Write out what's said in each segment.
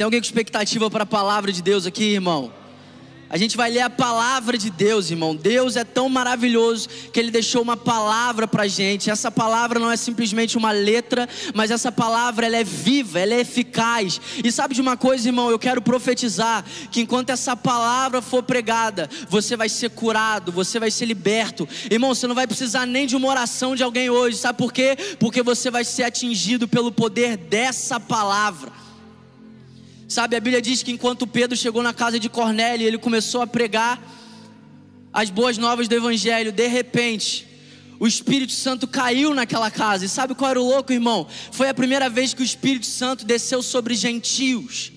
Tem alguém com expectativa para a palavra de Deus aqui, irmão? A gente vai ler a palavra de Deus, irmão. Deus é tão maravilhoso que Ele deixou uma palavra para gente. Essa palavra não é simplesmente uma letra, mas essa palavra ela é viva, ela é eficaz. E sabe de uma coisa, irmão? Eu quero profetizar que enquanto essa palavra for pregada, você vai ser curado, você vai ser liberto. Irmão, você não vai precisar nem de uma oração de alguém hoje. Sabe por quê? Porque você vai ser atingido pelo poder dessa palavra. Sabe, a Bíblia diz que enquanto Pedro chegou na casa de Cornélio, ele começou a pregar as boas novas do Evangelho, de repente, o Espírito Santo caiu naquela casa. E sabe qual era o louco, irmão? Foi a primeira vez que o Espírito Santo desceu sobre gentios.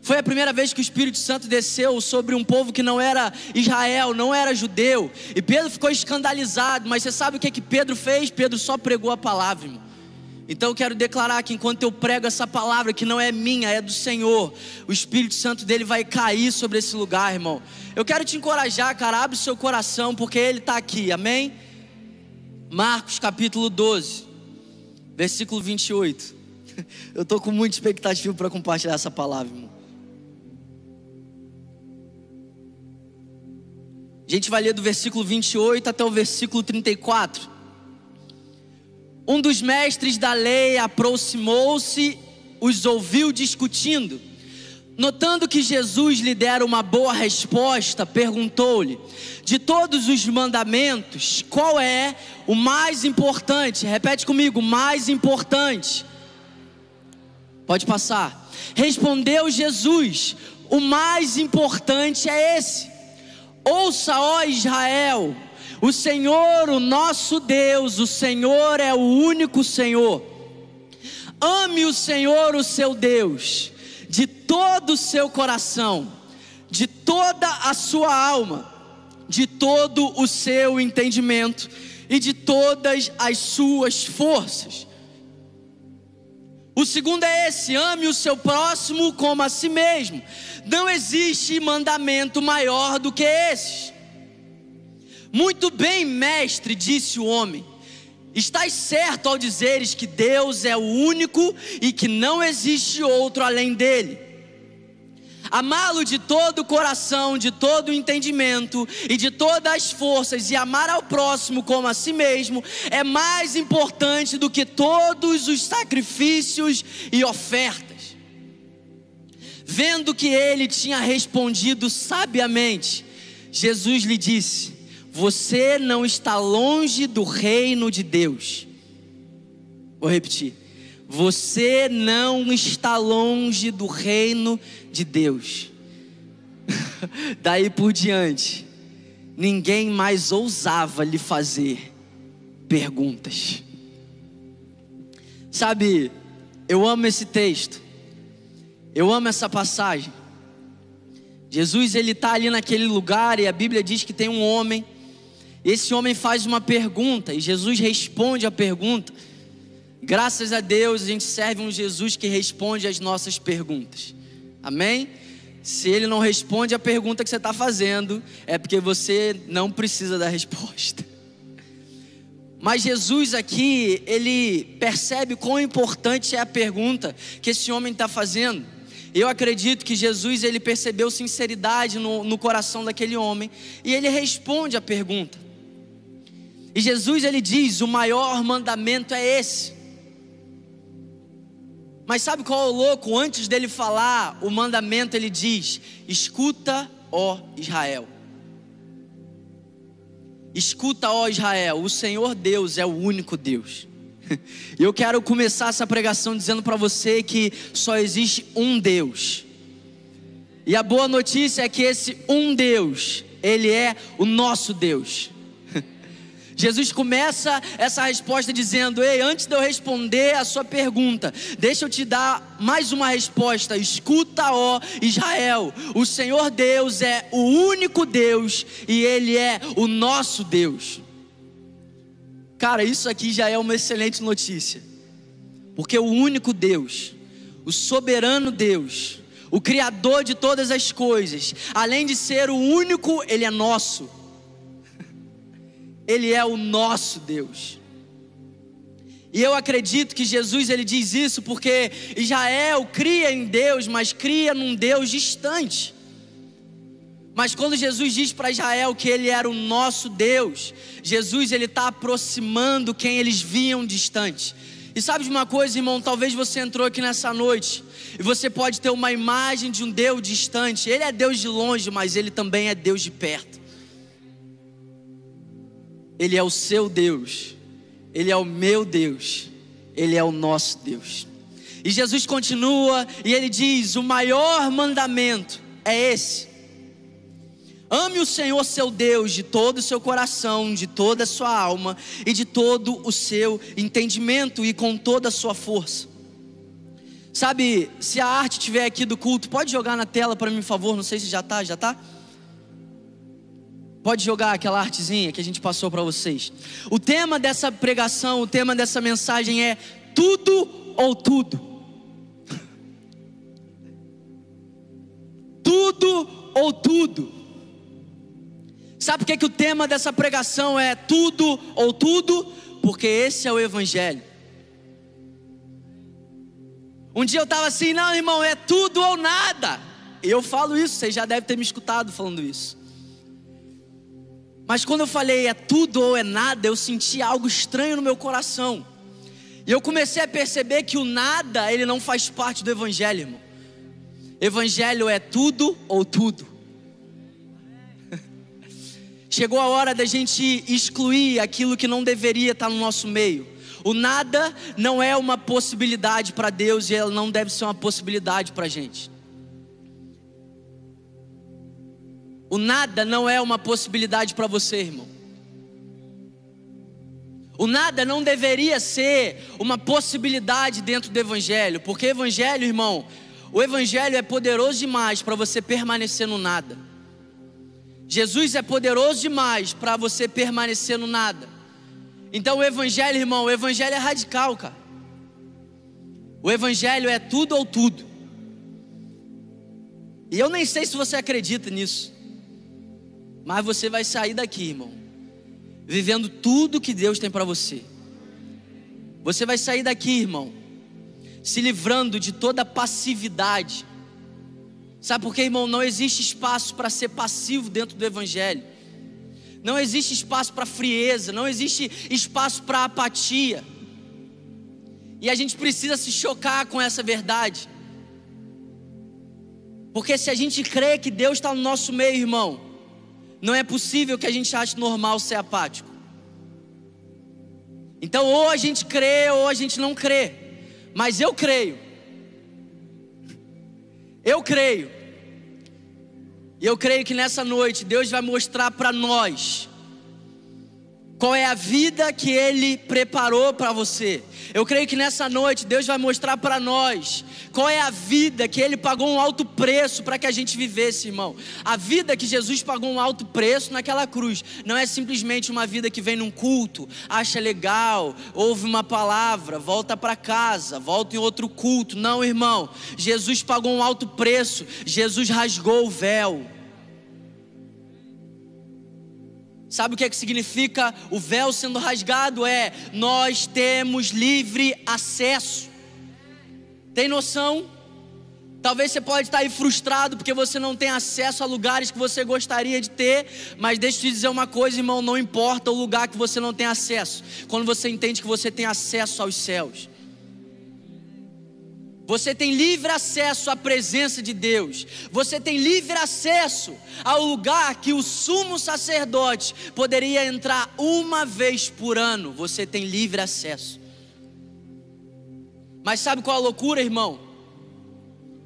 Foi a primeira vez que o Espírito Santo desceu sobre um povo que não era Israel, não era judeu. E Pedro ficou escandalizado, mas você sabe o que, que Pedro fez? Pedro só pregou a palavra, irmão. Então eu quero declarar que enquanto eu prego essa palavra que não é minha, é do Senhor, o Espírito Santo dele vai cair sobre esse lugar, irmão. Eu quero te encorajar, cara, abre o seu coração, porque ele está aqui, amém? Marcos capítulo 12, versículo 28. Eu estou com muita expectativa para compartilhar essa palavra, irmão. A gente vai ler do versículo 28 até o versículo 34 um dos mestres da lei aproximou-se, os ouviu discutindo. Notando que Jesus lhe dera uma boa resposta, perguntou-lhe: De todos os mandamentos, qual é o mais importante? Repete comigo: mais importante. Pode passar. Respondeu Jesus: O mais importante é esse. Ouça, ó Israel, o Senhor, o nosso Deus, o Senhor é o único Senhor. Ame o Senhor, o seu Deus, de todo o seu coração, de toda a sua alma, de todo o seu entendimento e de todas as suas forças. O segundo é esse: ame o seu próximo como a si mesmo. Não existe mandamento maior do que esse. Muito bem, mestre, disse o homem. Estás certo ao dizeres que Deus é o único e que não existe outro além dele. Amá-lo de todo o coração, de todo o entendimento e de todas as forças, e amar ao próximo como a si mesmo, é mais importante do que todos os sacrifícios e ofertas. Vendo que ele tinha respondido sabiamente, Jesus lhe disse: você não está longe do reino de Deus. Vou repetir. Você não está longe do reino de Deus. Daí por diante, ninguém mais ousava lhe fazer perguntas. Sabe, eu amo esse texto. Eu amo essa passagem. Jesus ele está ali naquele lugar e a Bíblia diz que tem um homem esse homem faz uma pergunta e Jesus responde a pergunta. Graças a Deus a gente serve um Jesus que responde às nossas perguntas. Amém? Se ele não responde a pergunta que você está fazendo, é porque você não precisa da resposta. Mas Jesus aqui, ele percebe quão importante é a pergunta que esse homem está fazendo. Eu acredito que Jesus ele percebeu sinceridade no, no coração daquele homem e ele responde a pergunta. E Jesus ele diz: o maior mandamento é esse. Mas sabe qual é o louco? Antes dele falar o mandamento, ele diz: Escuta, ó Israel. Escuta, ó Israel, o Senhor Deus é o único Deus. E eu quero começar essa pregação dizendo para você que só existe um Deus. E a boa notícia é que esse um Deus, ele é o nosso Deus. Jesus começa essa resposta dizendo: Ei, antes de eu responder a sua pergunta, deixa eu te dar mais uma resposta. Escuta, ó Israel: o Senhor Deus é o único Deus e Ele é o nosso Deus. Cara, isso aqui já é uma excelente notícia, porque o único Deus, o soberano Deus, o Criador de todas as coisas, além de ser o único, Ele é nosso. Ele é o nosso Deus. E eu acredito que Jesus ele diz isso porque Israel cria em Deus, mas cria num Deus distante. Mas quando Jesus diz para Israel que ele era o nosso Deus, Jesus ele está aproximando quem eles viam distante. E sabe de uma coisa, irmão? Talvez você entrou aqui nessa noite e você pode ter uma imagem de um Deus distante. Ele é Deus de longe, mas ele também é Deus de perto. Ele é o seu Deus, ele é o meu Deus, ele é o nosso Deus. E Jesus continua e ele diz: o maior mandamento é esse Ame o Senhor seu Deus de todo o seu coração, de toda a sua alma e de todo o seu entendimento e com toda a sua força. Sabe, se a arte estiver aqui do culto, pode jogar na tela para mim, por favor. Não sei se já está, já está? Pode jogar aquela artezinha que a gente passou para vocês. O tema dessa pregação, o tema dessa mensagem é tudo ou tudo. tudo ou tudo. Sabe por que, que o tema dessa pregação é tudo ou tudo? Porque esse é o Evangelho. Um dia eu estava assim, não, irmão, é tudo ou nada. Eu falo isso, você já deve ter me escutado falando isso. Mas quando eu falei é tudo ou é nada, eu senti algo estranho no meu coração. E eu comecei a perceber que o nada, ele não faz parte do Evangelho, irmão. Evangelho é tudo ou tudo. Chegou a hora da gente excluir aquilo que não deveria estar no nosso meio. O nada não é uma possibilidade para Deus e ela não deve ser uma possibilidade para a gente. O nada não é uma possibilidade para você, irmão. O nada não deveria ser uma possibilidade dentro do Evangelho, porque Evangelho, irmão, o Evangelho é poderoso demais para você permanecer no nada. Jesus é poderoso demais para você permanecer no nada. Então o evangelho, irmão, o evangelho é radical, cara. O evangelho é tudo ou tudo. E eu nem sei se você acredita nisso. Mas você vai sair daqui, irmão, vivendo tudo que Deus tem para você. Você vai sair daqui, irmão, se livrando de toda passividade Sabe por quê, irmão? Não existe espaço para ser passivo dentro do Evangelho. Não existe espaço para frieza, não existe espaço para apatia. E a gente precisa se chocar com essa verdade. Porque se a gente crê que Deus está no nosso meio, irmão, não é possível que a gente ache normal ser apático. Então, ou a gente crê ou a gente não crê. Mas eu creio eu creio. E eu creio que nessa noite Deus vai mostrar para nós qual é a vida que Ele preparou para você. Eu creio que nessa noite Deus vai mostrar para nós qual é a vida que Ele pagou um alto preço para que a gente vivesse, irmão. A vida que Jesus pagou um alto preço naquela cruz não é simplesmente uma vida que vem num culto, acha legal, ouve uma palavra, volta para casa, volta em outro culto. Não, irmão. Jesus pagou um alto preço, Jesus rasgou o véu. Sabe o que, é que significa o véu sendo rasgado? É nós temos livre acesso. Tem noção? Talvez você pode estar aí frustrado porque você não tem acesso a lugares que você gostaria de ter, mas deixa eu te dizer uma coisa, irmão, não importa o lugar que você não tem acesso. Quando você entende que você tem acesso aos céus. Você tem livre acesso à presença de Deus. Você tem livre acesso ao lugar que o sumo sacerdote poderia entrar uma vez por ano. Você tem livre acesso. Mas sabe qual a loucura, irmão?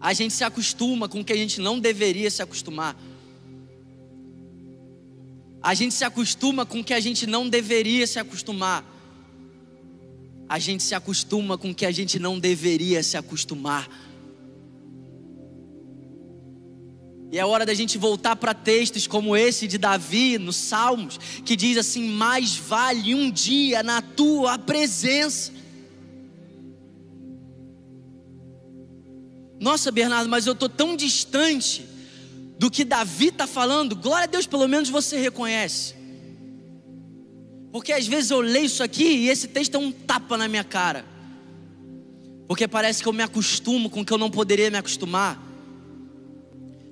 A gente se acostuma com o que a gente não deveria se acostumar. A gente se acostuma com o que a gente não deveria se acostumar a gente se acostuma com o que a gente não deveria se acostumar. E é hora da gente voltar para textos como esse de Davi, nos Salmos, que diz assim: Mais vale um dia na tua presença. Nossa, Bernardo, mas eu estou tão distante do que Davi está falando. Glória a Deus, pelo menos você reconhece. Porque às vezes eu leio isso aqui e esse texto é um tapa na minha cara. Porque parece que eu me acostumo com o que eu não poderia me acostumar.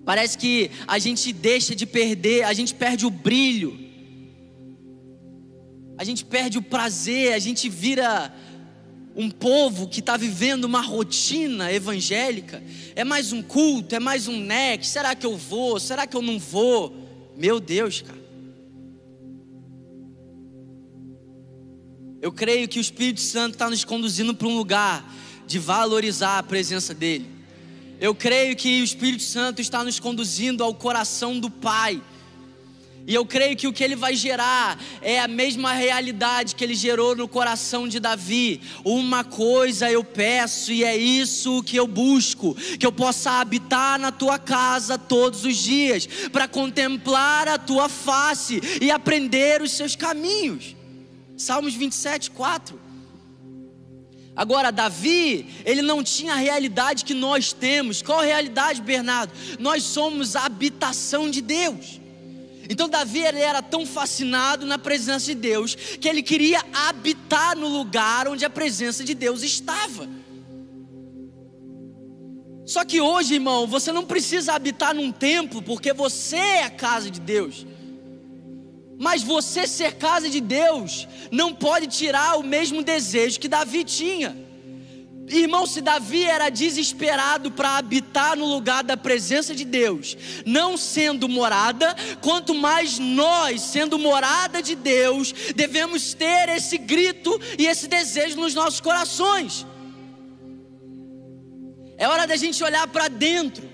Parece que a gente deixa de perder, a gente perde o brilho. A gente perde o prazer, a gente vira um povo que está vivendo uma rotina evangélica. É mais um culto, é mais um neck. Será que eu vou? Será que eu não vou? Meu Deus, cara. Eu creio que o Espírito Santo está nos conduzindo para um lugar de valorizar a presença dEle. Eu creio que o Espírito Santo está nos conduzindo ao coração do Pai. E eu creio que o que ele vai gerar é a mesma realidade que ele gerou no coração de Davi. Uma coisa eu peço e é isso que eu busco: que eu possa habitar na tua casa todos os dias, para contemplar a tua face e aprender os seus caminhos. Salmos 27, 4. Agora, Davi, ele não tinha a realidade que nós temos. Qual realidade, Bernardo? Nós somos a habitação de Deus. Então Davi ele era tão fascinado na presença de Deus que ele queria habitar no lugar onde a presença de Deus estava. Só que hoje, irmão, você não precisa habitar num templo porque você é a casa de Deus. Mas você ser casa de Deus não pode tirar o mesmo desejo que Davi tinha. Irmão, se Davi era desesperado para habitar no lugar da presença de Deus, não sendo morada, quanto mais nós, sendo morada de Deus, devemos ter esse grito e esse desejo nos nossos corações. É hora da gente olhar para dentro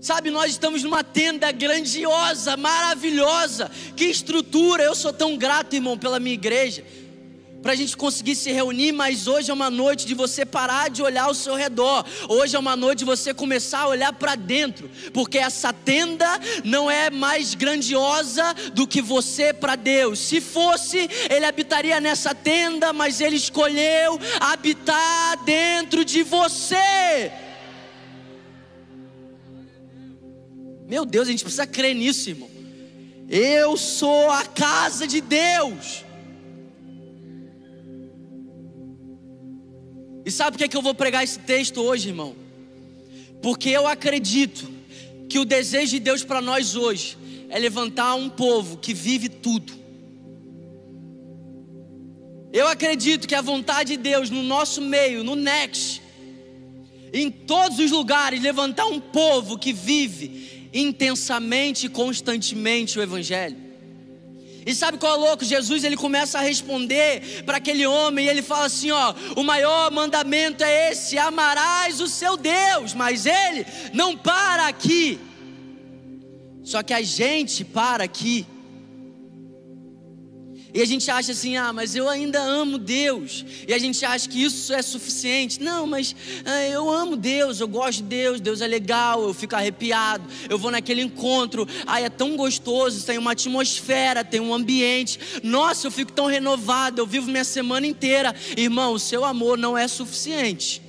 Sabe, nós estamos numa tenda grandiosa, maravilhosa. Que estrutura! Eu sou tão grato, irmão, pela minha igreja. Para a gente conseguir se reunir, mas hoje é uma noite de você parar de olhar ao seu redor. Hoje é uma noite de você começar a olhar para dentro, porque essa tenda não é mais grandiosa do que você para Deus. Se fosse, ele habitaria nessa tenda, mas ele escolheu habitar dentro de você. Meu Deus, a gente precisa crer nisso, irmão. Eu sou a casa de Deus. E sabe por que, é que eu vou pregar esse texto hoje, irmão? Porque eu acredito que o desejo de Deus para nós hoje é levantar um povo que vive tudo. Eu acredito que a vontade de Deus no nosso meio, no Next, em todos os lugares, levantar um povo que vive intensamente e constantemente o Evangelho. E sabe qual é louco? Jesus ele começa a responder para aquele homem e ele fala assim: ó, o maior mandamento é esse: amarás o seu Deus. Mas ele não para aqui. Só que a gente para aqui. E a gente acha assim, ah, mas eu ainda amo Deus. E a gente acha que isso é suficiente. Não, mas ah, eu amo Deus, eu gosto de Deus, Deus é legal, eu fico arrepiado. Eu vou naquele encontro, ai, é tão gostoso, tem uma atmosfera, tem um ambiente. Nossa, eu fico tão renovado, eu vivo minha semana inteira. Irmão, o seu amor não é suficiente.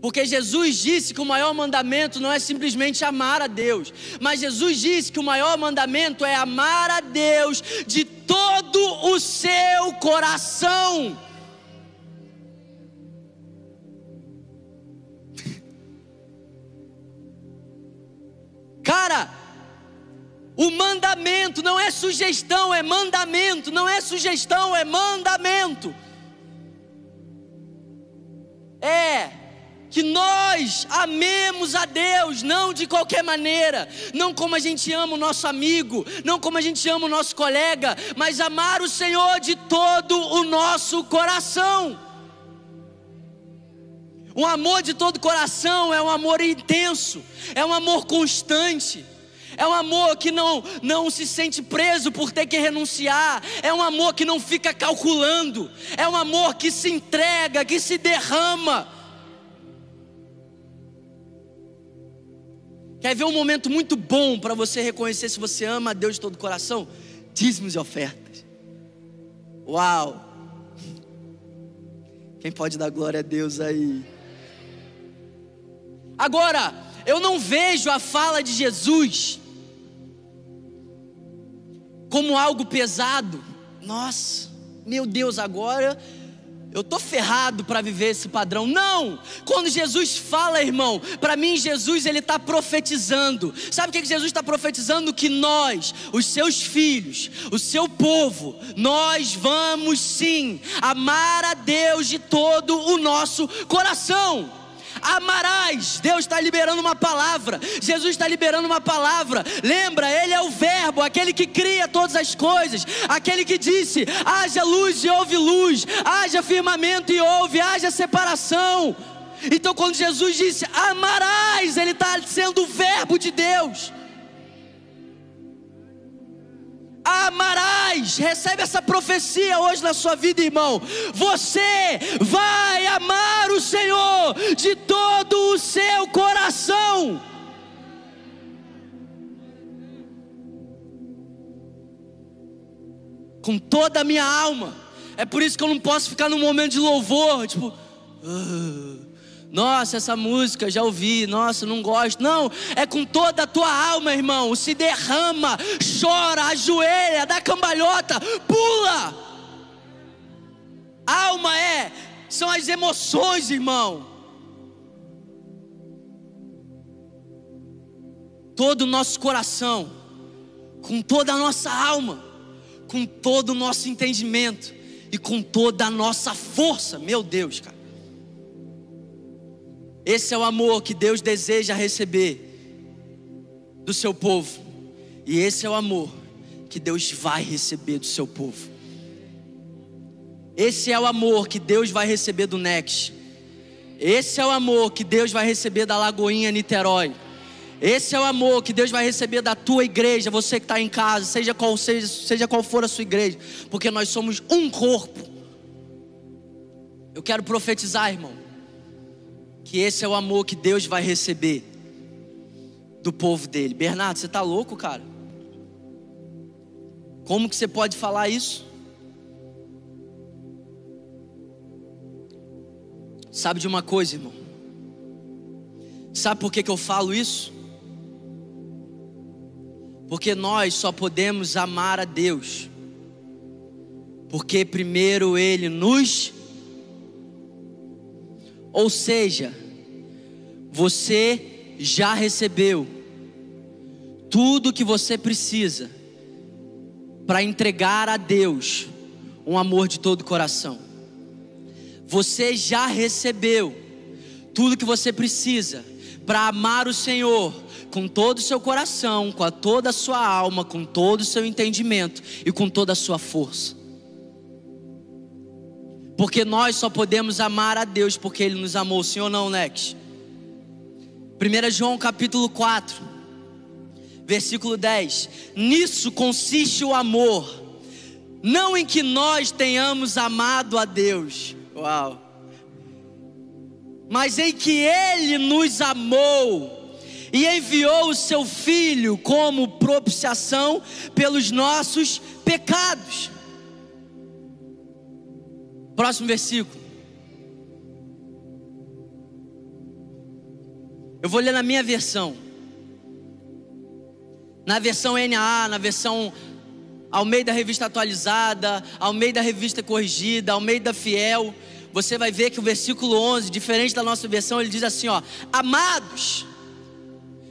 Porque Jesus disse que o maior mandamento não é simplesmente amar a Deus, mas Jesus disse que o maior mandamento é amar a Deus de todo o seu coração. Cara, o mandamento não é sugestão, é mandamento, não é sugestão, é mandamento. É que nós amemos a Deus, não de qualquer maneira, não como a gente ama o nosso amigo, não como a gente ama o nosso colega, mas amar o Senhor de todo o nosso coração. Um amor de todo o coração é um amor intenso, é um amor constante. É um amor que não, não se sente preso por ter que renunciar. É um amor que não fica calculando. É um amor que se entrega, que se derrama. Quer ver um momento muito bom para você reconhecer se você ama a Deus de todo o coração? Dízimos e ofertas. Uau! Quem pode dar glória a Deus aí? Agora, eu não vejo a fala de Jesus como algo pesado. Nossa, meu Deus, agora eu tô ferrado para viver esse padrão. Não! Quando Jesus fala, irmão, para mim Jesus ele está profetizando. Sabe o que, Jesus está profetizando? Que nós, os seus filhos, o seu povo, nós vamos sim amar a Deus de todo o nosso coração amarás. Deus está liberando uma palavra, Jesus está liberando uma palavra. Lembra, Ele é o Verbo, aquele que cria todas as coisas, aquele que disse: haja luz e houve luz, haja firmamento e houve, haja separação. Então, quando Jesus disse amarás, Ele está sendo o Verbo de Deus. Amarás. Recebe essa profecia hoje na sua vida, irmão. Você vai amar o Senhor de todo o seu coração. Com toda a minha alma. É por isso que eu não posso ficar num momento de louvor, tipo. Uh. Nossa, essa música já ouvi, nossa, não gosto. Não, é com toda a tua alma, irmão. Se derrama, chora, ajoelha, dá cambalhota, pula. Alma é, são as emoções, irmão. Todo o nosso coração, com toda a nossa alma, com todo o nosso entendimento e com toda a nossa força, meu Deus, cara. Esse é o amor que Deus deseja receber do seu povo. E esse é o amor que Deus vai receber do seu povo. Esse é o amor que Deus vai receber do Next. Esse é o amor que Deus vai receber da Lagoinha Niterói. Esse é o amor que Deus vai receber da tua igreja, você que está em casa, seja qual seja, seja qual for a sua igreja, porque nós somos um corpo. Eu quero profetizar, irmão que esse é o amor que Deus vai receber do povo dele. Bernardo, você está louco, cara? Como que você pode falar isso? Sabe de uma coisa, irmão? Sabe por que, que eu falo isso? Porque nós só podemos amar a Deus, porque primeiro Ele nos ou seja, você já recebeu tudo que você precisa para entregar a Deus um amor de todo o coração. Você já recebeu tudo que você precisa para amar o Senhor com todo o seu coração, com toda a sua alma, com todo o seu entendimento e com toda a sua força. Porque nós só podemos amar a Deus porque Ele nos amou, sim ou não, Nex? 1 João capítulo 4, versículo 10: Nisso consiste o amor, não em que nós tenhamos amado a Deus, uau, mas em que Ele nos amou e enviou o Seu Filho como propiciação pelos nossos pecados. Próximo versículo. Eu vou ler na minha versão. Na versão NA, na versão ao meio da revista atualizada, ao meio da revista corrigida, ao meio da fiel, você vai ver que o versículo 11, diferente da nossa versão, ele diz assim, ó: "Amados".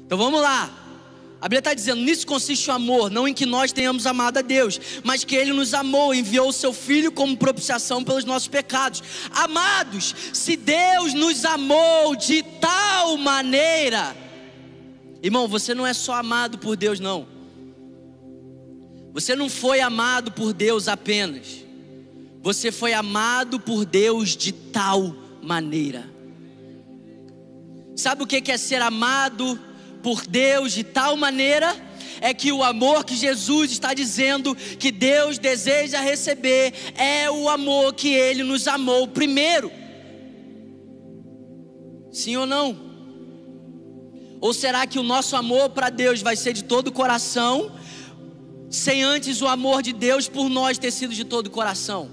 Então vamos lá. A Bíblia está dizendo: nisso consiste o amor, não em que nós tenhamos amado a Deus, mas que Ele nos amou, enviou o Seu Filho como propiciação pelos nossos pecados. Amados, se Deus nos amou de tal maneira, irmão, você não é só amado por Deus, não. Você não foi amado por Deus apenas, você foi amado por Deus de tal maneira. Sabe o que é ser amado? Por Deus de tal maneira é que o amor que Jesus está dizendo que Deus deseja receber é o amor que Ele nos amou primeiro. Sim ou não? Ou será que o nosso amor para Deus vai ser de todo o coração, sem antes o amor de Deus por nós ter sido de todo o coração?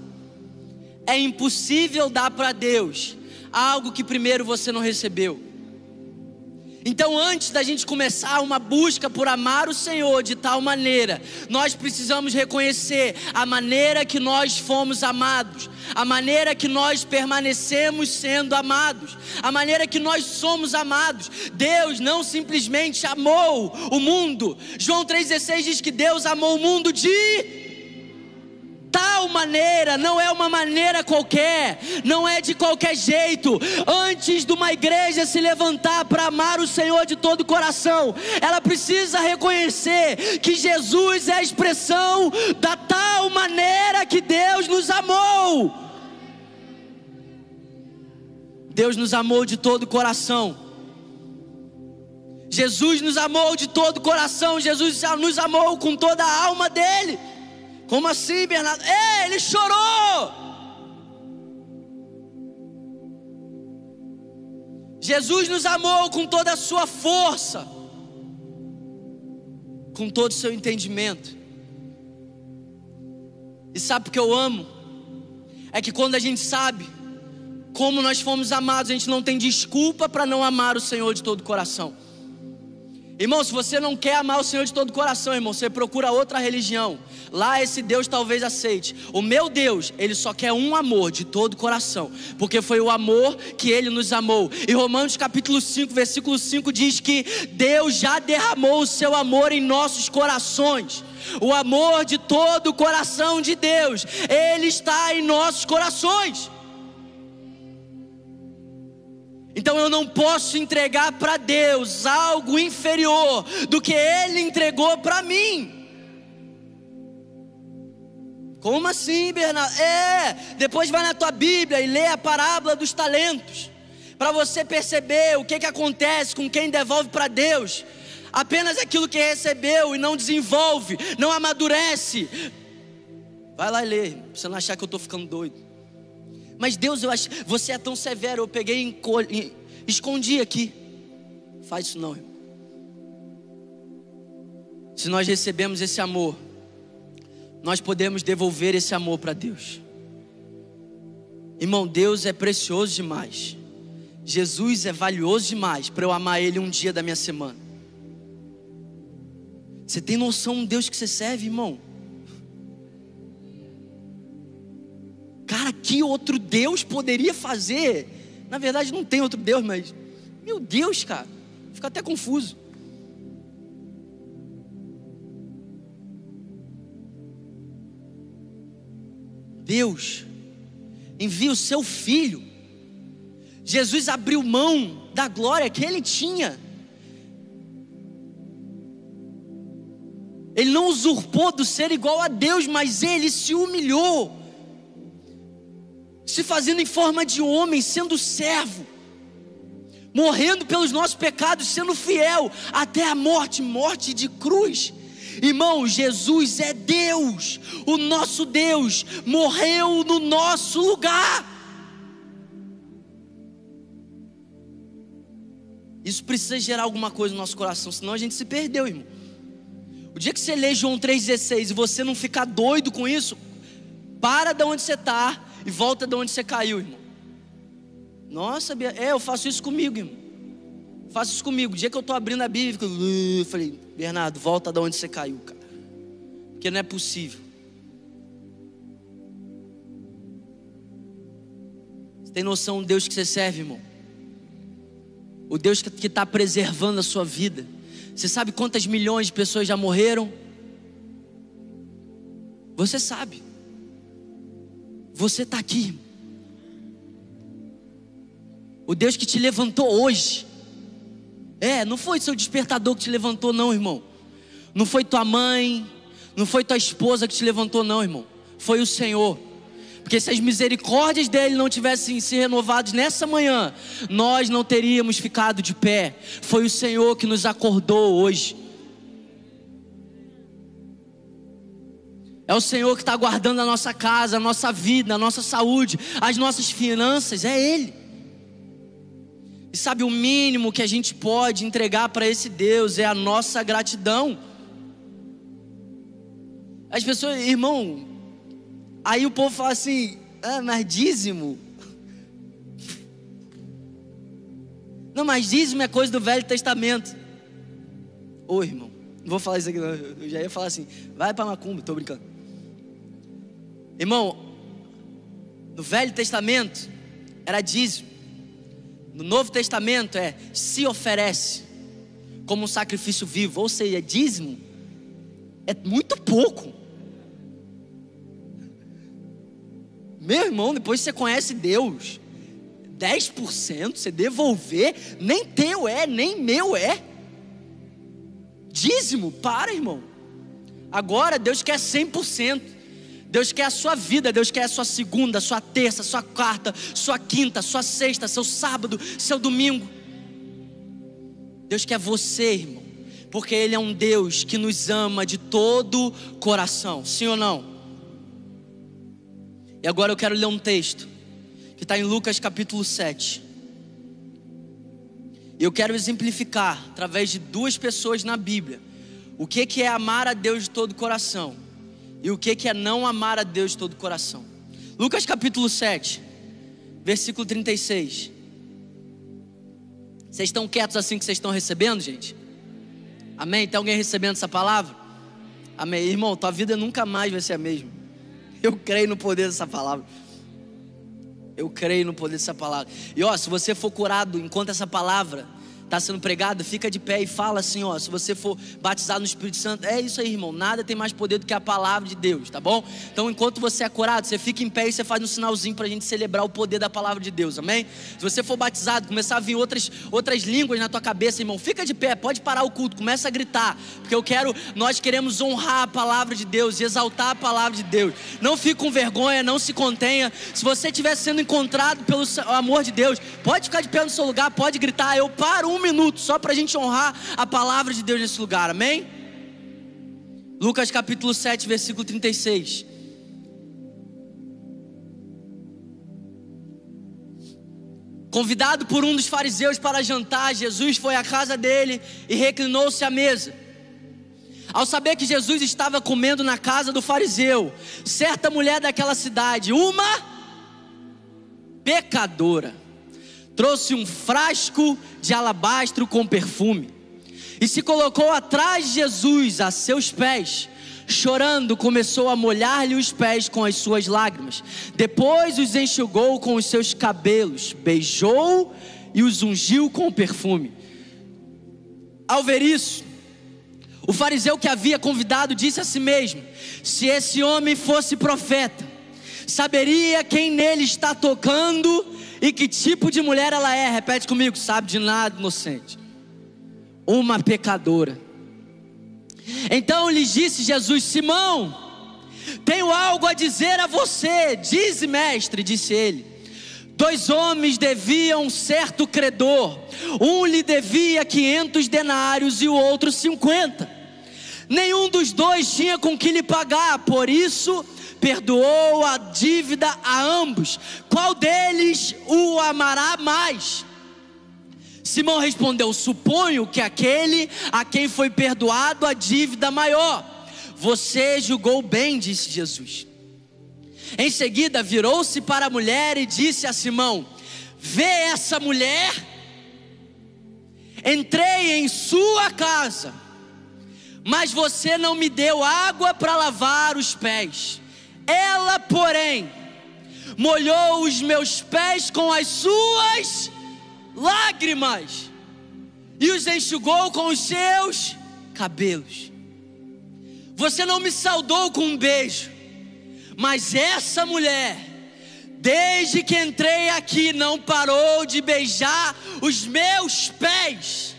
É impossível dar para Deus algo que primeiro você não recebeu. Então, antes da gente começar uma busca por amar o Senhor de tal maneira, nós precisamos reconhecer a maneira que nós fomos amados, a maneira que nós permanecemos sendo amados, a maneira que nós somos amados. Deus não simplesmente amou o mundo. João 3,16 diz que Deus amou o mundo de tal maneira, não é uma maneira qualquer, não é de qualquer jeito. Antes de uma igreja se levantar para amar o Senhor de todo o coração, ela precisa reconhecer que Jesus é a expressão da tal maneira que Deus nos amou. Deus nos amou de todo o coração. Jesus nos amou de todo o coração, Jesus nos amou com toda a alma dele. Como assim, Bernardo? É, ele chorou. Jesus nos amou com toda a sua força, com todo o seu entendimento. E sabe o que eu amo? É que quando a gente sabe como nós fomos amados, a gente não tem desculpa para não amar o Senhor de todo o coração. Irmão, se você não quer amar o Senhor de todo o coração, irmão, você procura outra religião. Lá esse Deus talvez aceite. O meu Deus, ele só quer um amor de todo o coração, porque foi o amor que ele nos amou. E Romanos capítulo 5, versículo 5 diz que Deus já derramou o seu amor em nossos corações. O amor de todo o coração de Deus, ele está em nossos corações. Então eu não posso entregar para Deus algo inferior do que Ele entregou para mim. Como assim, Bernardo? É, depois vai na tua Bíblia e lê a parábola dos talentos, para você perceber o que, que acontece com quem devolve para Deus. Apenas aquilo que recebeu e não desenvolve, não amadurece. Vai lá e lê, pra você não achar que eu estou ficando doido. Mas Deus, eu acho, você é tão severo. Eu peguei e escondi aqui. Faz isso não, irmão. Se nós recebemos esse amor, nós podemos devolver esse amor para Deus. Irmão, Deus é precioso demais. Jesus é valioso demais para eu amar Ele um dia da minha semana. Você tem noção do Deus que você serve, irmão? Cara, que outro Deus poderia fazer? Na verdade, não tem outro Deus, mas. Meu Deus, cara. Fica até confuso. Deus envia o seu filho. Jesus abriu mão da glória que ele tinha. Ele não usurpou do ser igual a Deus, mas ele se humilhou se fazendo em forma de homem, sendo servo, morrendo pelos nossos pecados, sendo fiel até a morte morte de cruz. Irmão, Jesus é Deus, o nosso Deus, morreu no nosso lugar. Isso precisa gerar alguma coisa no nosso coração, senão a gente se perdeu, irmão. O dia que você lê João 3,16 e você não ficar doido com isso, para de onde você está e volta de onde você caiu, irmão. Nossa, é, eu faço isso comigo, irmão. Faço isso comigo. O dia que eu estou abrindo a Bíblia, eu falei, Bernardo, volta de onde você caiu, cara. Porque não é possível. Você tem noção do Deus que você serve, irmão? O Deus que está preservando a sua vida. Você sabe quantas milhões de pessoas já morreram? Você sabe. Você está aqui. O Deus que te levantou hoje. É, não foi seu despertador que te levantou, não, irmão. Não foi tua mãe, não foi tua esposa que te levantou, não, irmão. Foi o Senhor. Porque se as misericórdias dele não tivessem se renovadas nessa manhã, nós não teríamos ficado de pé. Foi o Senhor que nos acordou hoje. É o Senhor que está guardando a nossa casa, a nossa vida, a nossa saúde, as nossas finanças, é Ele. E sabe, o mínimo que a gente pode entregar para esse Deus é a nossa gratidão. As pessoas, irmão, aí o povo fala assim: ah, mas dízimo. Não, mas dízimo é coisa do Velho Testamento. Ô irmão, não vou falar isso aqui não. Eu já ia falar assim, vai para macumba, estou brincando. Irmão, no Velho Testamento era dízimo. No Novo Testamento é se oferece como um sacrifício vivo, ou seja, dízimo é muito pouco. Meu irmão, depois você conhece Deus, 10% você devolver, nem teu é, nem meu é. Dízimo, para, irmão. Agora Deus quer 100%. Deus quer a sua vida, Deus quer a sua segunda, sua terça, sua quarta, sua quinta, sua sexta, seu sábado, seu domingo. Deus quer você, irmão, porque Ele é um Deus que nos ama de todo coração, sim ou não? E agora eu quero ler um texto que está em Lucas capítulo 7. Eu quero exemplificar através de duas pessoas na Bíblia o que, que é amar a Deus de todo coração e o que, que é não amar a Deus de todo o coração. Lucas capítulo 7, versículo 36. Vocês estão quietos assim que vocês estão recebendo, gente? Amém? Tem alguém recebendo essa palavra? Amém. Irmão, tua vida nunca mais vai ser a mesma. Eu creio no poder dessa palavra. Eu creio no poder dessa palavra. E ó, se você for curado enquanto essa palavra está sendo pregada, fica de pé e fala assim, ó, se você for batizado no Espírito Santo, é isso aí, irmão, nada tem mais poder do que a palavra de Deus, tá bom? Então, enquanto você é curado, você fica em pé e você faz um sinalzinho para a gente celebrar o poder da palavra de Deus, amém? Se você for batizado, começar a vir outras, outras línguas na tua cabeça, irmão, fica de pé, pode parar o culto, começa a gritar, porque eu quero, nós queremos honrar a palavra de Deus e exaltar a palavra de Deus. Não fique com vergonha, não se contenha. Se você estiver sendo encontrado pelo amor de Deus, pode ficar de pé no seu lugar, pode gritar, eu paro um minuto só para a gente honrar a palavra de Deus nesse lugar, amém? Lucas capítulo 7, versículo 36. Convidado por um dos fariseus para jantar, Jesus foi à casa dele e reclinou-se à mesa. Ao saber que Jesus estava comendo na casa do fariseu, certa mulher daquela cidade, uma pecadora, trouxe um frasco de alabastro com perfume e se colocou atrás de Jesus a seus pés. Chorando, começou a molhar-lhe os pés com as suas lágrimas. Depois os enxugou com os seus cabelos, beijou e os ungiu com perfume. Ao ver isso, o fariseu que havia convidado disse a si mesmo: Se esse homem fosse profeta, saberia quem nele está tocando e que tipo de mulher ela é? Repete comigo, sabe de nada, inocente. Uma pecadora. Então lhes disse Jesus: Simão, tenho algo a dizer a você. Dize, mestre, disse ele. Dois homens deviam um certo credor. Um lhe devia 500 denários e o outro 50. Nenhum dos dois tinha com que lhe pagar, por isso perdoou a dívida a ambos. Qual deles o amará mais? Simão respondeu: Suponho que aquele a quem foi perdoado a dívida maior. Você julgou bem, disse Jesus. Em seguida, virou-se para a mulher e disse a Simão: Vê essa mulher? Entrei em sua casa, mas você não me deu água para lavar os pés. Ela, porém, molhou os meus pés com as suas lágrimas e os enxugou com os seus cabelos. Você não me saudou com um beijo, mas essa mulher, desde que entrei aqui, não parou de beijar os meus pés.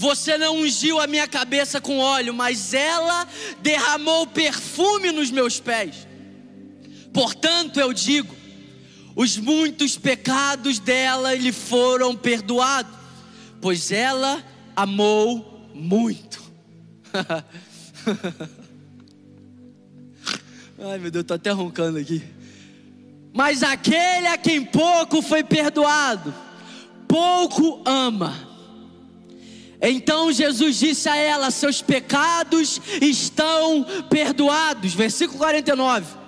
Você não ungiu a minha cabeça com óleo, mas ela derramou perfume nos meus pés. Portanto, eu digo: os muitos pecados dela lhe foram perdoados, pois ela amou muito. Ai meu Deus, estou até roncando aqui. Mas aquele a quem pouco foi perdoado, pouco ama. Então Jesus disse a ela: Seus pecados estão perdoados. Versículo 49.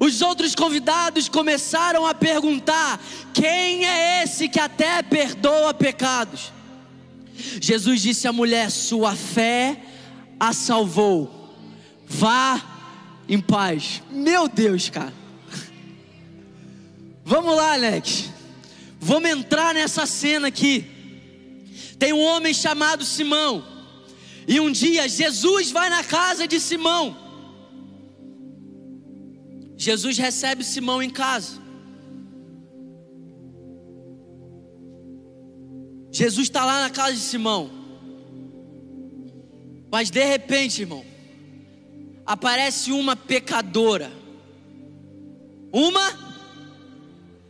Os outros convidados começaram a perguntar: quem é esse que até perdoa pecados? Jesus disse à mulher: Sua fé a salvou, vá em paz. Meu Deus, cara. Vamos lá, Alex. Vamos entrar nessa cena aqui. Tem um homem chamado Simão. E um dia Jesus vai na casa de Simão. Jesus recebe Simão em casa. Jesus está lá na casa de Simão. Mas de repente, irmão, aparece uma pecadora. Uma?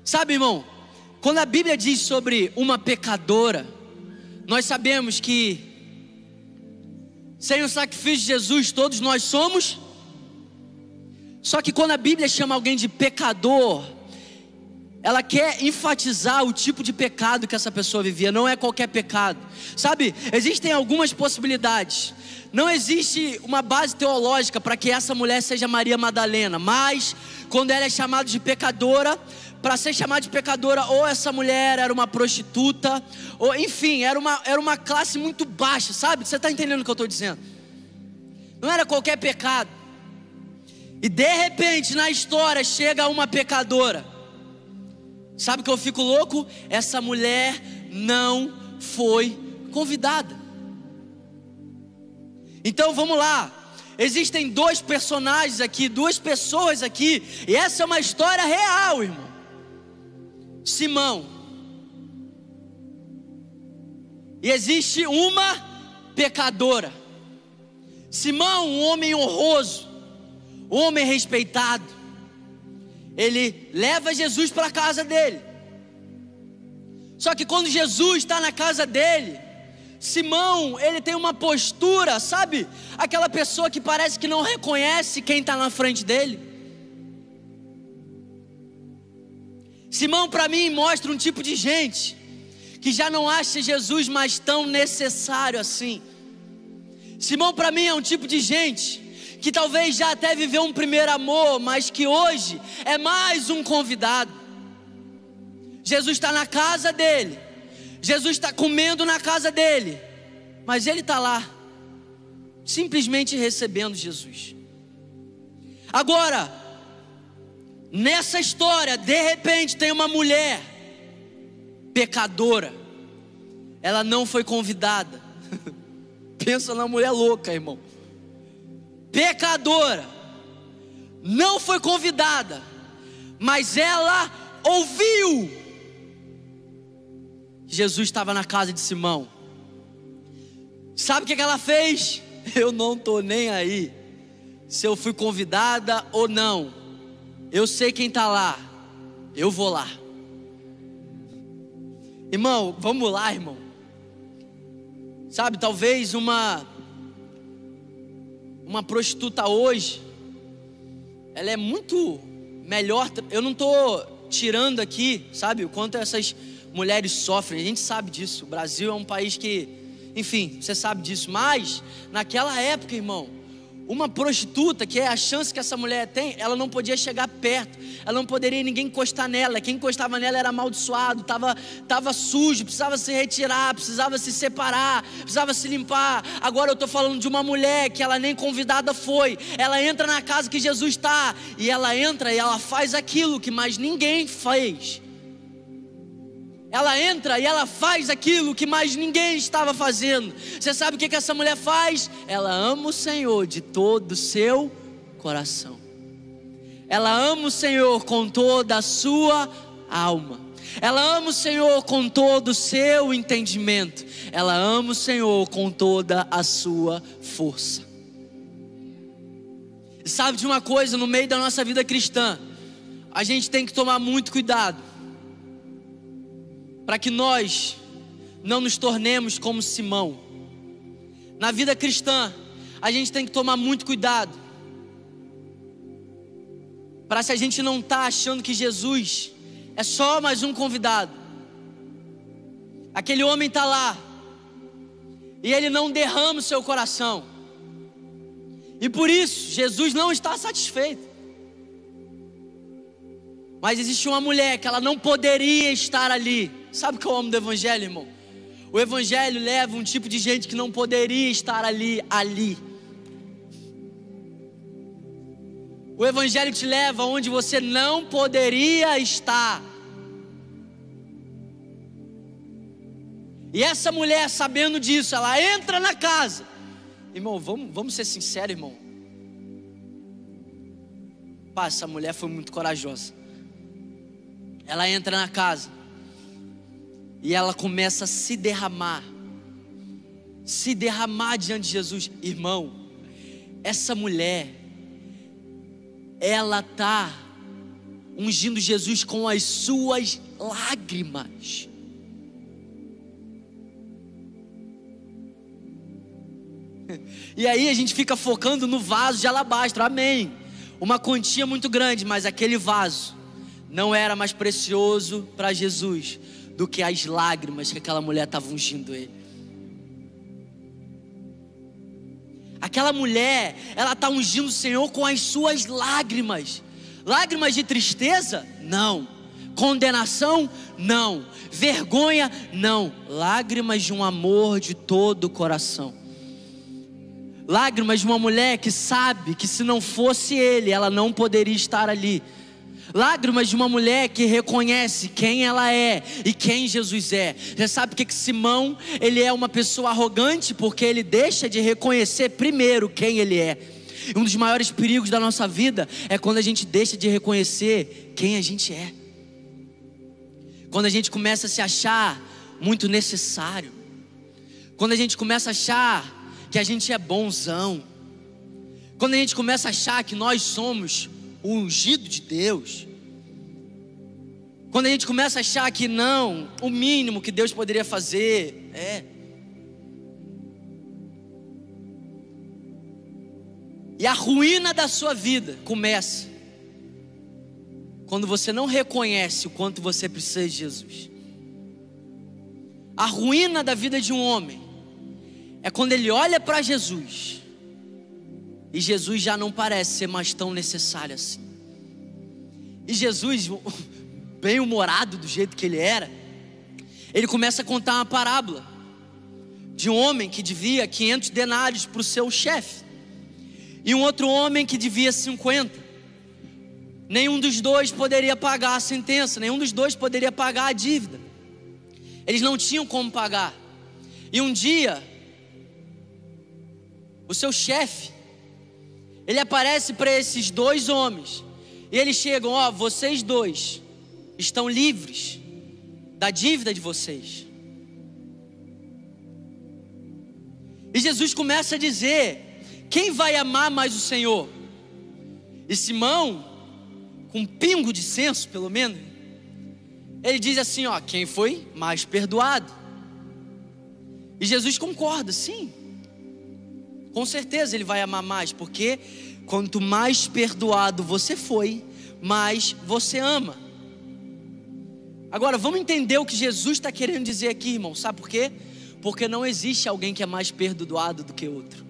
Sabe, irmão, quando a Bíblia diz sobre uma pecadora, nós sabemos que sem o sacrifício de Jesus todos nós somos. Só que quando a Bíblia chama alguém de pecador, ela quer enfatizar o tipo de pecado que essa pessoa vivia, não é qualquer pecado. Sabe, existem algumas possibilidades. Não existe uma base teológica para que essa mulher seja Maria Madalena, mas quando ela é chamada de pecadora, para ser chamada de pecadora, ou essa mulher era uma prostituta, ou enfim, era uma, era uma classe muito baixa, sabe? Você está entendendo o que eu estou dizendo? Não era qualquer pecado. E de repente na história chega uma pecadora Sabe que eu fico louco? Essa mulher não foi convidada. Então vamos lá. Existem dois personagens aqui, duas pessoas aqui, e essa é uma história real, irmão. Simão. E existe uma pecadora. Simão, um homem honroso, um homem respeitado ele leva Jesus para a casa dele. Só que quando Jesus está na casa dele, Simão, ele tem uma postura, sabe? Aquela pessoa que parece que não reconhece quem está na frente dele. Simão, para mim, mostra um tipo de gente que já não acha Jesus mais tão necessário assim. Simão, para mim, é um tipo de gente que talvez já até viveu um primeiro amor, mas que hoje é mais um convidado. Jesus está na casa dele, Jesus está comendo na casa dele, mas ele está lá, simplesmente recebendo Jesus. Agora, nessa história, de repente tem uma mulher pecadora, ela não foi convidada. Pensa na mulher louca, irmão pecadora, não foi convidada, mas ela ouviu. Jesus estava na casa de Simão. Sabe o que ela fez? Eu não estou nem aí se eu fui convidada ou não. Eu sei quem está lá. Eu vou lá. Irmão, vamos lá, irmão. Sabe, talvez uma uma prostituta hoje, ela é muito melhor. Eu não estou tirando aqui, sabe, o quanto essas mulheres sofrem. A gente sabe disso. O Brasil é um país que, enfim, você sabe disso. Mas naquela época, irmão, uma prostituta, que é a chance que essa mulher tem, ela não podia chegar perto, ela não poderia ninguém encostar nela. Quem encostava nela era amaldiçoado, estava tava sujo, precisava se retirar, precisava se separar, precisava se limpar. Agora eu estou falando de uma mulher que ela nem convidada foi. Ela entra na casa que Jesus está e ela entra e ela faz aquilo que mais ninguém fez. Ela entra e ela faz aquilo que mais ninguém estava fazendo. Você sabe o que, que essa mulher faz? Ela ama o Senhor de todo o seu coração. Ela ama o Senhor com toda a sua alma. Ela ama o Senhor com todo o seu entendimento. Ela ama o Senhor com toda a sua força. E sabe de uma coisa, no meio da nossa vida cristã, a gente tem que tomar muito cuidado para que nós não nos tornemos como Simão. Na vida cristã, a gente tem que tomar muito cuidado. Para se a gente não tá achando que Jesus é só mais um convidado. Aquele homem está lá e ele não derrama o seu coração. E por isso, Jesus não está satisfeito. Mas existe uma mulher que ela não poderia estar ali. Sabe o que eu amo do Evangelho, irmão? O Evangelho leva um tipo de gente que não poderia estar ali, ali. O Evangelho te leva onde você não poderia estar. E essa mulher, sabendo disso, ela entra na casa. Irmão, vamos, vamos ser sinceros, irmão. Pá, essa mulher foi muito corajosa. Ela entra na casa. E ela começa a se derramar. Se derramar diante de Jesus. Irmão, essa mulher, ela tá ungindo Jesus com as suas lágrimas. E aí a gente fica focando no vaso de alabastro, amém. Uma quantia muito grande, mas aquele vaso não era mais precioso para Jesus do que as lágrimas que aquela mulher estava ungindo ele. Aquela mulher, ela está ungindo o Senhor com as suas lágrimas. Lágrimas de tristeza? Não. Condenação? Não. Vergonha? Não. Lágrimas de um amor de todo o coração. Lágrimas de uma mulher que sabe que se não fosse ele, ela não poderia estar ali. Lágrimas de uma mulher que reconhece quem ela é e quem Jesus é. Já sabe que, Simão, ele é uma pessoa arrogante porque ele deixa de reconhecer primeiro quem ele é. Um dos maiores perigos da nossa vida é quando a gente deixa de reconhecer quem a gente é. Quando a gente começa a se achar muito necessário. Quando a gente começa a achar que a gente é bonzão. Quando a gente começa a achar que nós somos o ungido de Deus. Quando a gente começa a achar que não, o mínimo que Deus poderia fazer é. E a ruína da sua vida começa quando você não reconhece o quanto você precisa de Jesus. A ruína da vida de um homem é quando ele olha para Jesus e Jesus já não parece ser mais tão necessário assim. E Jesus, bem humorado do jeito que ele era, ele começa a contar uma parábola de um homem que devia 500 denários para o seu chefe e um outro homem que devia 50. Nenhum dos dois poderia pagar a sentença, nenhum dos dois poderia pagar a dívida. Eles não tinham como pagar. E um dia, o seu chefe, ele aparece para esses dois homens, e eles chegam: Ó, vocês dois estão livres da dívida de vocês. E Jesus começa a dizer: Quem vai amar mais o Senhor? E Simão, com um pingo de senso, pelo menos, ele diz assim: Ó, quem foi mais perdoado? E Jesus concorda, sim. Com certeza ele vai amar mais, porque quanto mais perdoado você foi, mais você ama. Agora, vamos entender o que Jesus está querendo dizer aqui, irmão. Sabe por quê? Porque não existe alguém que é mais perdoado do que outro.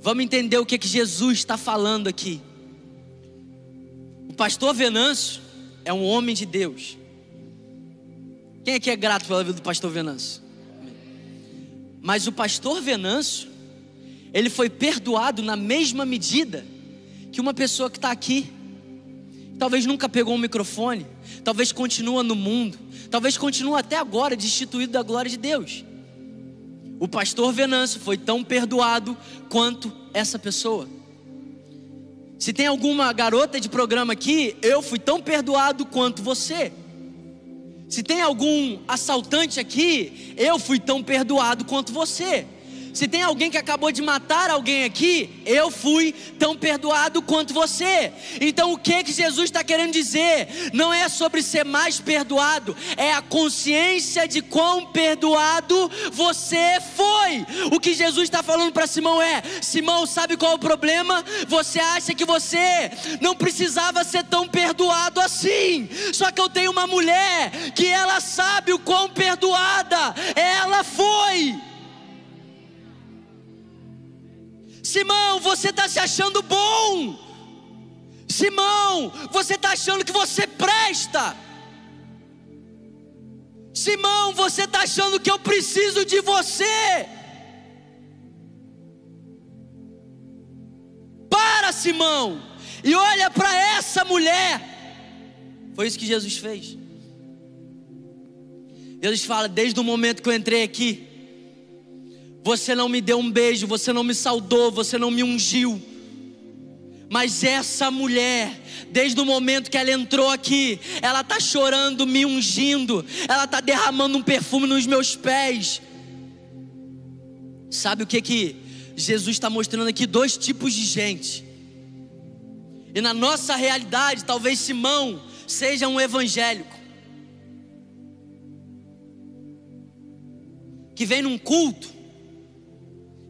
Vamos entender o que, que Jesus está falando aqui. O pastor Venâncio é um homem de Deus. Quem aqui é grato pela vida do pastor Venâncio? Mas o pastor Venâncio, ele foi perdoado na mesma medida que uma pessoa que está aqui. Talvez nunca pegou um microfone, talvez continua no mundo, talvez continue até agora destituído da glória de Deus. O pastor Venâncio foi tão perdoado quanto essa pessoa. Se tem alguma garota de programa aqui, eu fui tão perdoado quanto você. Se tem algum assaltante aqui, eu fui tão perdoado quanto você. Se tem alguém que acabou de matar alguém aqui, eu fui tão perdoado quanto você. Então o que que Jesus está querendo dizer? Não é sobre ser mais perdoado, é a consciência de quão perdoado você foi. O que Jesus está falando para Simão é: Simão, sabe qual é o problema? Você acha que você não precisava ser tão perdoado assim. Só que eu tenho uma mulher que ela sabe o quão perdoada ela foi. Simão, você está se achando bom. Simão, você está achando que você presta? Simão, você está achando que eu preciso de você? Para, Simão, e olha para essa mulher. Foi isso que Jesus fez. Jesus fala: desde o momento que eu entrei aqui, você não me deu um beijo, você não me saudou, você não me ungiu. Mas essa mulher, desde o momento que ela entrou aqui, ela está chorando, me ungindo, ela está derramando um perfume nos meus pés. Sabe o que que Jesus está mostrando aqui? Dois tipos de gente. E na nossa realidade, talvez Simão seja um evangélico. Que vem num culto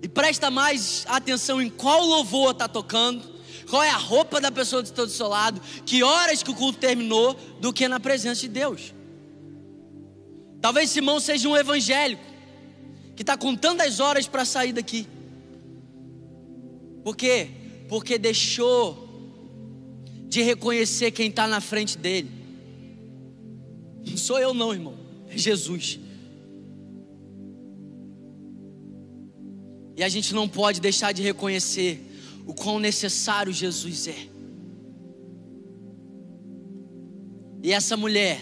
e presta mais atenção em qual louvor está tocando, qual é a roupa da pessoa que está do seu lado, que horas que o culto terminou, do que na presença de Deus. Talvez Simão seja um evangélico que está contando as horas para sair daqui. Por quê? Porque deixou de reconhecer quem está na frente dele. Não sou eu, não, irmão, é Jesus. E a gente não pode deixar de reconhecer o quão necessário Jesus é. E essa mulher,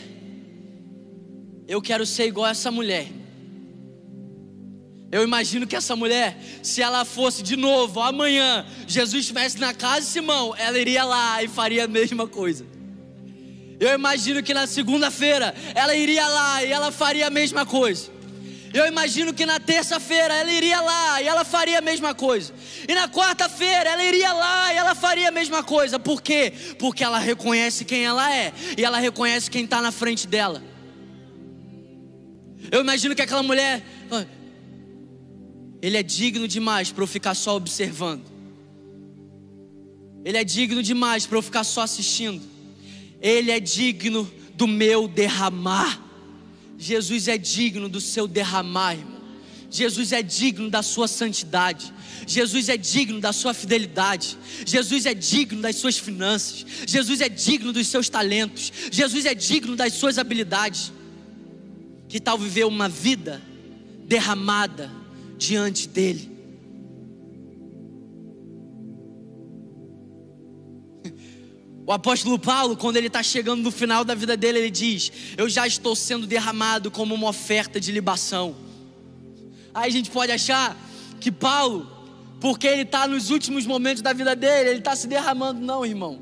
eu quero ser igual a essa mulher. Eu imagino que essa mulher, se ela fosse de novo amanhã, Jesus estivesse na casa de Simão, ela iria lá e faria a mesma coisa. Eu imagino que na segunda-feira ela iria lá e ela faria a mesma coisa. Eu imagino que na terça-feira ela iria lá e ela faria a mesma coisa. E na quarta-feira ela iria lá e ela faria a mesma coisa. Por quê? Porque ela reconhece quem ela é e ela reconhece quem está na frente dela. Eu imagino que aquela mulher, ele é digno demais para eu ficar só observando. Ele é digno demais para eu ficar só assistindo. Ele é digno do meu derramar. Jesus é digno do seu derramar, irmão. Jesus é digno da sua santidade. Jesus é digno da sua fidelidade. Jesus é digno das suas finanças. Jesus é digno dos seus talentos. Jesus é digno das suas habilidades. Que tal viver uma vida derramada diante dele. O apóstolo Paulo, quando ele está chegando no final da vida dele, ele diz: Eu já estou sendo derramado como uma oferta de libação. Aí a gente pode achar que Paulo, porque ele está nos últimos momentos da vida dele, ele está se derramando. Não, irmão.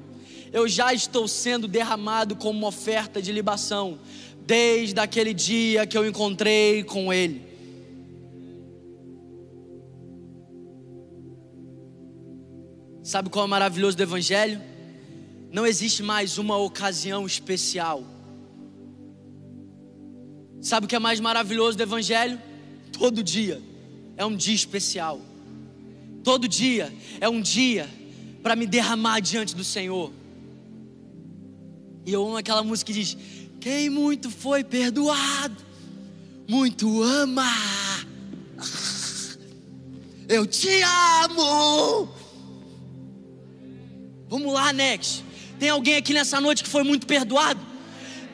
Eu já estou sendo derramado como uma oferta de libação, desde aquele dia que eu encontrei com ele. Sabe qual é o maravilhoso do Evangelho? Não existe mais uma ocasião especial. Sabe o que é mais maravilhoso do Evangelho? Todo dia é um dia especial. Todo dia é um dia para me derramar diante do Senhor. E eu amo aquela música que diz: Quem muito foi perdoado, muito ama. Eu te amo. Vamos lá, Nex. Tem alguém aqui nessa noite que foi muito perdoado?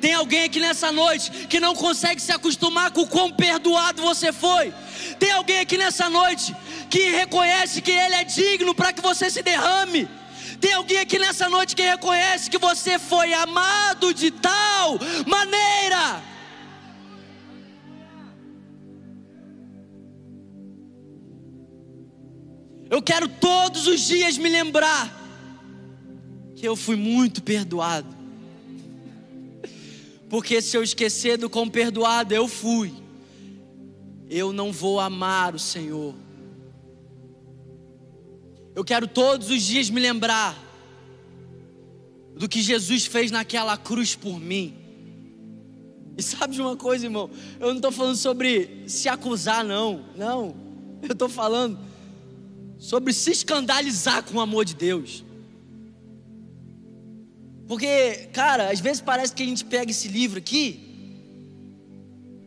Tem alguém aqui nessa noite que não consegue se acostumar com o quão perdoado você foi? Tem alguém aqui nessa noite que reconhece que Ele é digno para que você se derrame? Tem alguém aqui nessa noite que reconhece que você foi amado de tal maneira? Eu quero todos os dias me lembrar que eu fui muito perdoado. Porque se eu esquecer do quão perdoado eu fui, eu não vou amar o Senhor. Eu quero todos os dias me lembrar do que Jesus fez naquela cruz por mim. E sabe de uma coisa, irmão? Eu não estou falando sobre se acusar, não. Não. Eu estou falando sobre se escandalizar com o amor de Deus. Porque, cara, às vezes parece que a gente pega esse livro aqui,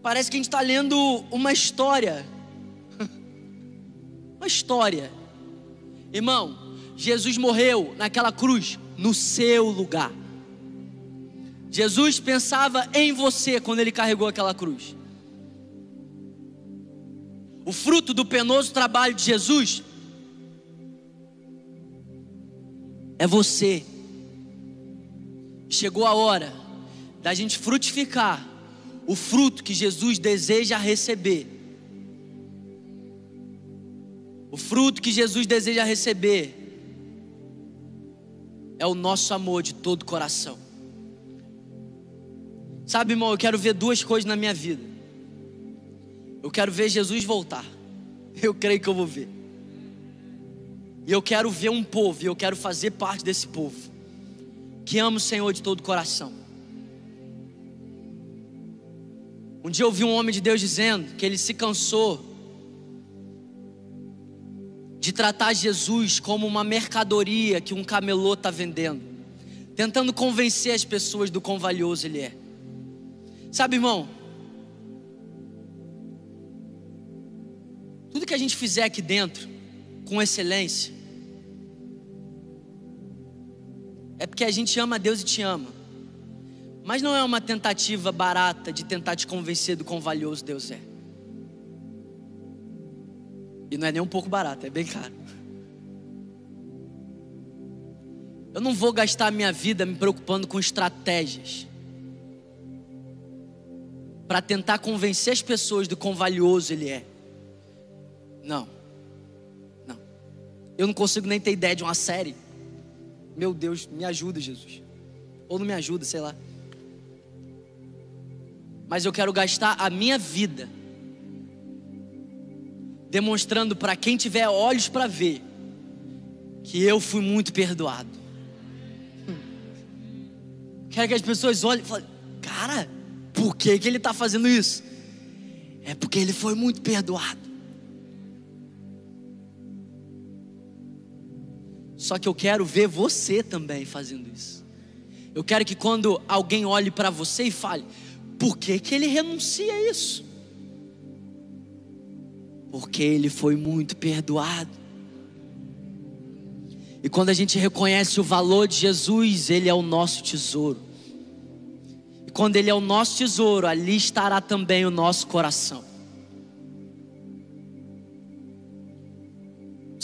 parece que a gente está lendo uma história. uma história. Irmão, Jesus morreu naquela cruz no seu lugar. Jesus pensava em você quando ele carregou aquela cruz. O fruto do penoso trabalho de Jesus é você. Chegou a hora da gente frutificar o fruto que Jesus deseja receber. O fruto que Jesus deseja receber é o nosso amor de todo o coração. Sabe, irmão, eu quero ver duas coisas na minha vida. Eu quero ver Jesus voltar. Eu creio que eu vou ver. E eu quero ver um povo, e eu quero fazer parte desse povo, que ama o Senhor de todo o coração. Um dia eu ouvi um homem de Deus dizendo que ele se cansou de tratar Jesus como uma mercadoria que um camelô está vendendo, tentando convencer as pessoas do quão valioso ele é. Sabe, irmão, tudo que a gente fizer aqui dentro, com excelência, porque a gente ama a Deus e te ama. Mas não é uma tentativa barata de tentar te convencer do quão valioso Deus é. E não é nem um pouco barato, é bem caro. Eu não vou gastar minha vida me preocupando com estratégias para tentar convencer as pessoas do quão valioso ele é. Não. Não. Eu não consigo nem ter ideia de uma série. Meu Deus, me ajuda, Jesus. Ou não me ajuda, sei lá. Mas eu quero gastar a minha vida demonstrando para quem tiver olhos para ver que eu fui muito perdoado. Quero que as pessoas olhem e falem: Cara, por que, que ele está fazendo isso? É porque ele foi muito perdoado. Só que eu quero ver você também fazendo isso. Eu quero que quando alguém olhe para você e fale: Por que, que ele renuncia a isso? Porque ele foi muito perdoado. E quando a gente reconhece o valor de Jesus, ele é o nosso tesouro. E quando ele é o nosso tesouro, ali estará também o nosso coração.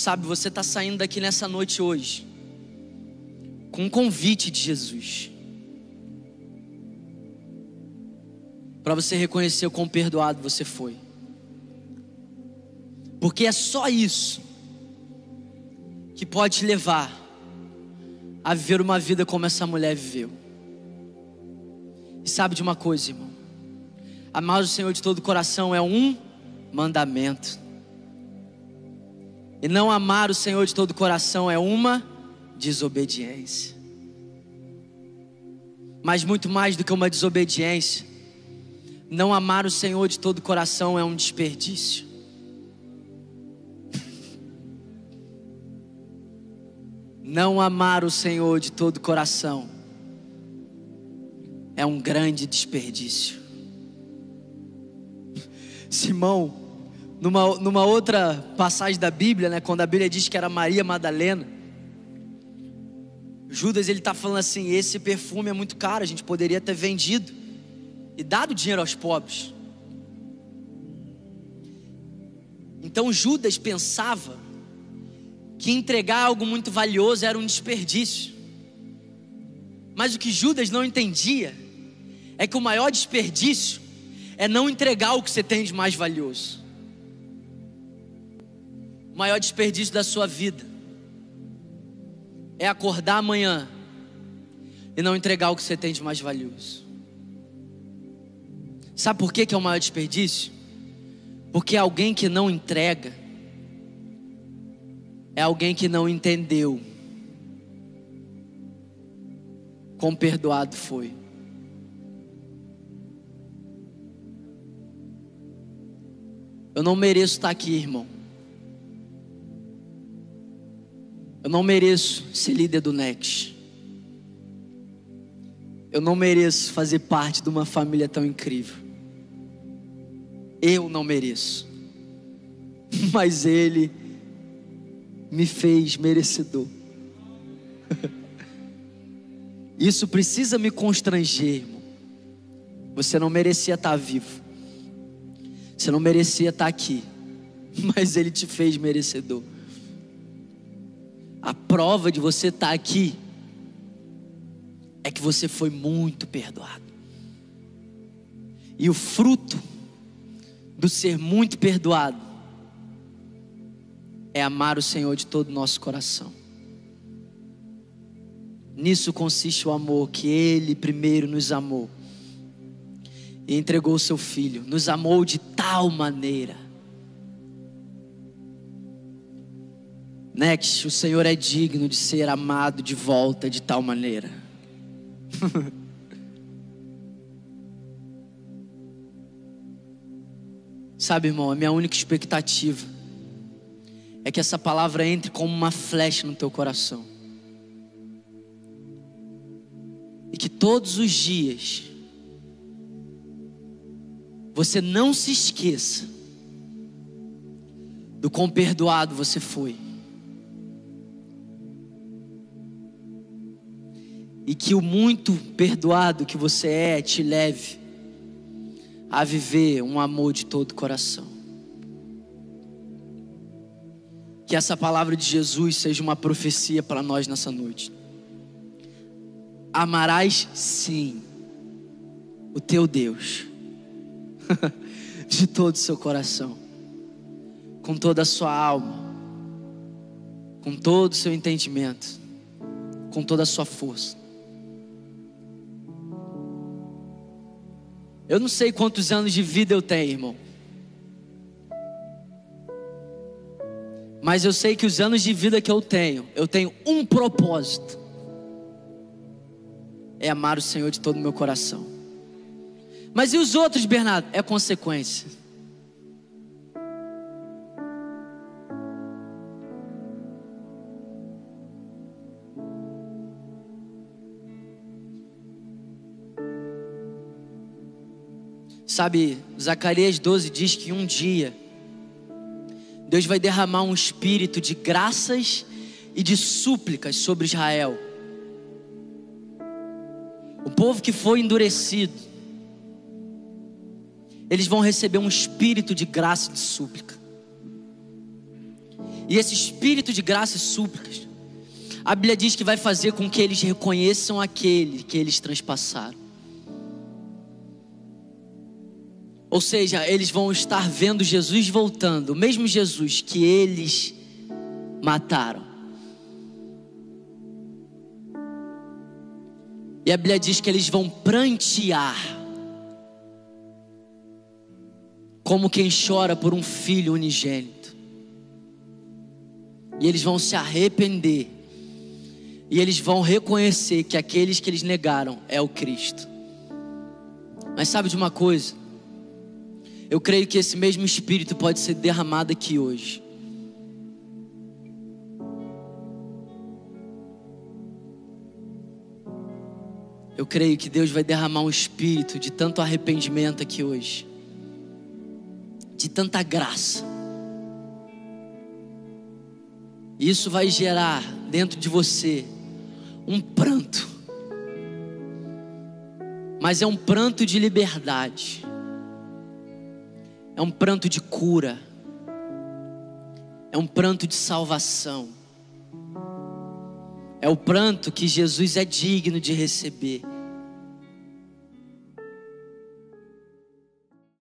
Sabe, você está saindo daqui nessa noite hoje com um convite de Jesus. Para você reconhecer o quão perdoado você foi. Porque é só isso que pode te levar a viver uma vida como essa mulher viveu. E sabe de uma coisa, irmão? Amar o Senhor de todo o coração é um mandamento. E não amar o Senhor de todo o coração é uma desobediência. Mas muito mais do que uma desobediência, não amar o Senhor de todo o coração é um desperdício. Não amar o Senhor de todo o coração é um grande desperdício. Simão, numa, numa outra passagem da Bíblia, né, quando a Bíblia diz que era Maria Madalena, Judas ele está falando assim: esse perfume é muito caro, a gente poderia ter vendido e dado dinheiro aos pobres. Então Judas pensava que entregar algo muito valioso era um desperdício. Mas o que Judas não entendia é que o maior desperdício é não entregar o que você tem de mais valioso. Maior desperdício da sua vida é acordar amanhã e não entregar o que você tem de mais valioso. Sabe por que, que é o maior desperdício? Porque alguém que não entrega é alguém que não entendeu quão perdoado foi. Eu não mereço estar aqui, irmão. Eu não mereço ser líder do Next. Eu não mereço fazer parte de uma família tão incrível. Eu não mereço. Mas Ele me fez merecedor. Isso precisa me constranger, irmão. Você não merecia estar vivo. Você não merecia estar aqui. Mas Ele te fez merecedor. A prova de você estar aqui é que você foi muito perdoado. E o fruto do ser muito perdoado é amar o Senhor de todo o nosso coração. Nisso consiste o amor, que Ele primeiro nos amou e entregou o seu Filho, nos amou de tal maneira. Next, o Senhor é digno de ser amado de volta de tal maneira. Sabe, irmão, a minha única expectativa é que essa palavra entre como uma flecha no teu coração. E que todos os dias você não se esqueça do quão perdoado você foi. E que o muito perdoado que você é te leve a viver um amor de todo coração. Que essa palavra de Jesus seja uma profecia para nós nessa noite. Amarás sim o teu Deus de todo o seu coração, com toda a sua alma, com todo o seu entendimento, com toda a sua força. Eu não sei quantos anos de vida eu tenho, irmão. Mas eu sei que os anos de vida que eu tenho, eu tenho um propósito: é amar o Senhor de todo o meu coração. Mas e os outros, Bernardo? É consequência. Sabe, Zacarias 12 diz que um dia Deus vai derramar um espírito de graças e de súplicas sobre Israel. O povo que foi endurecido, eles vão receber um espírito de graça e de súplica. E esse espírito de graça e súplicas, a Bíblia diz que vai fazer com que eles reconheçam aquele que eles transpassaram. Ou seja, eles vão estar vendo Jesus voltando, o mesmo Jesus que eles mataram. E a Bíblia diz que eles vão prantear, como quem chora por um filho unigênito. E eles vão se arrepender, e eles vão reconhecer que aqueles que eles negaram é o Cristo. Mas sabe de uma coisa? Eu creio que esse mesmo Espírito pode ser derramado aqui hoje. Eu creio que Deus vai derramar um espírito de tanto arrependimento aqui hoje, de tanta graça. Isso vai gerar dentro de você um pranto, mas é um pranto de liberdade é um pranto de cura, é um pranto de salvação, é o pranto que Jesus é digno de receber.